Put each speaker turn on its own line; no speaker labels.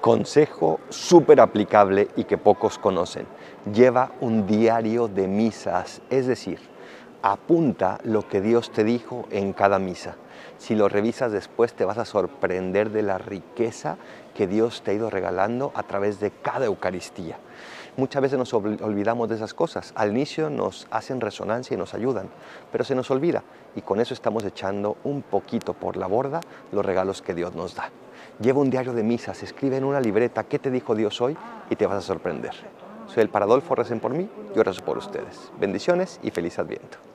Consejo súper aplicable y que pocos conocen. Lleva un diario de misas, es decir, apunta lo que Dios te dijo en cada misa. Si lo revisas después te vas a sorprender de la riqueza que Dios te ha ido regalando a través de cada Eucaristía. Muchas veces nos olvidamos de esas cosas. Al inicio nos hacen resonancia y nos ayudan, pero se nos olvida y con eso estamos echando un poquito por la borda los regalos que Dios nos da. Lleva un diario de misas, escribe en una libreta qué te dijo Dios hoy y te vas a sorprender. Soy el Paradolfo, recen por mí, yo rezo por ustedes. Bendiciones y feliz Adviento.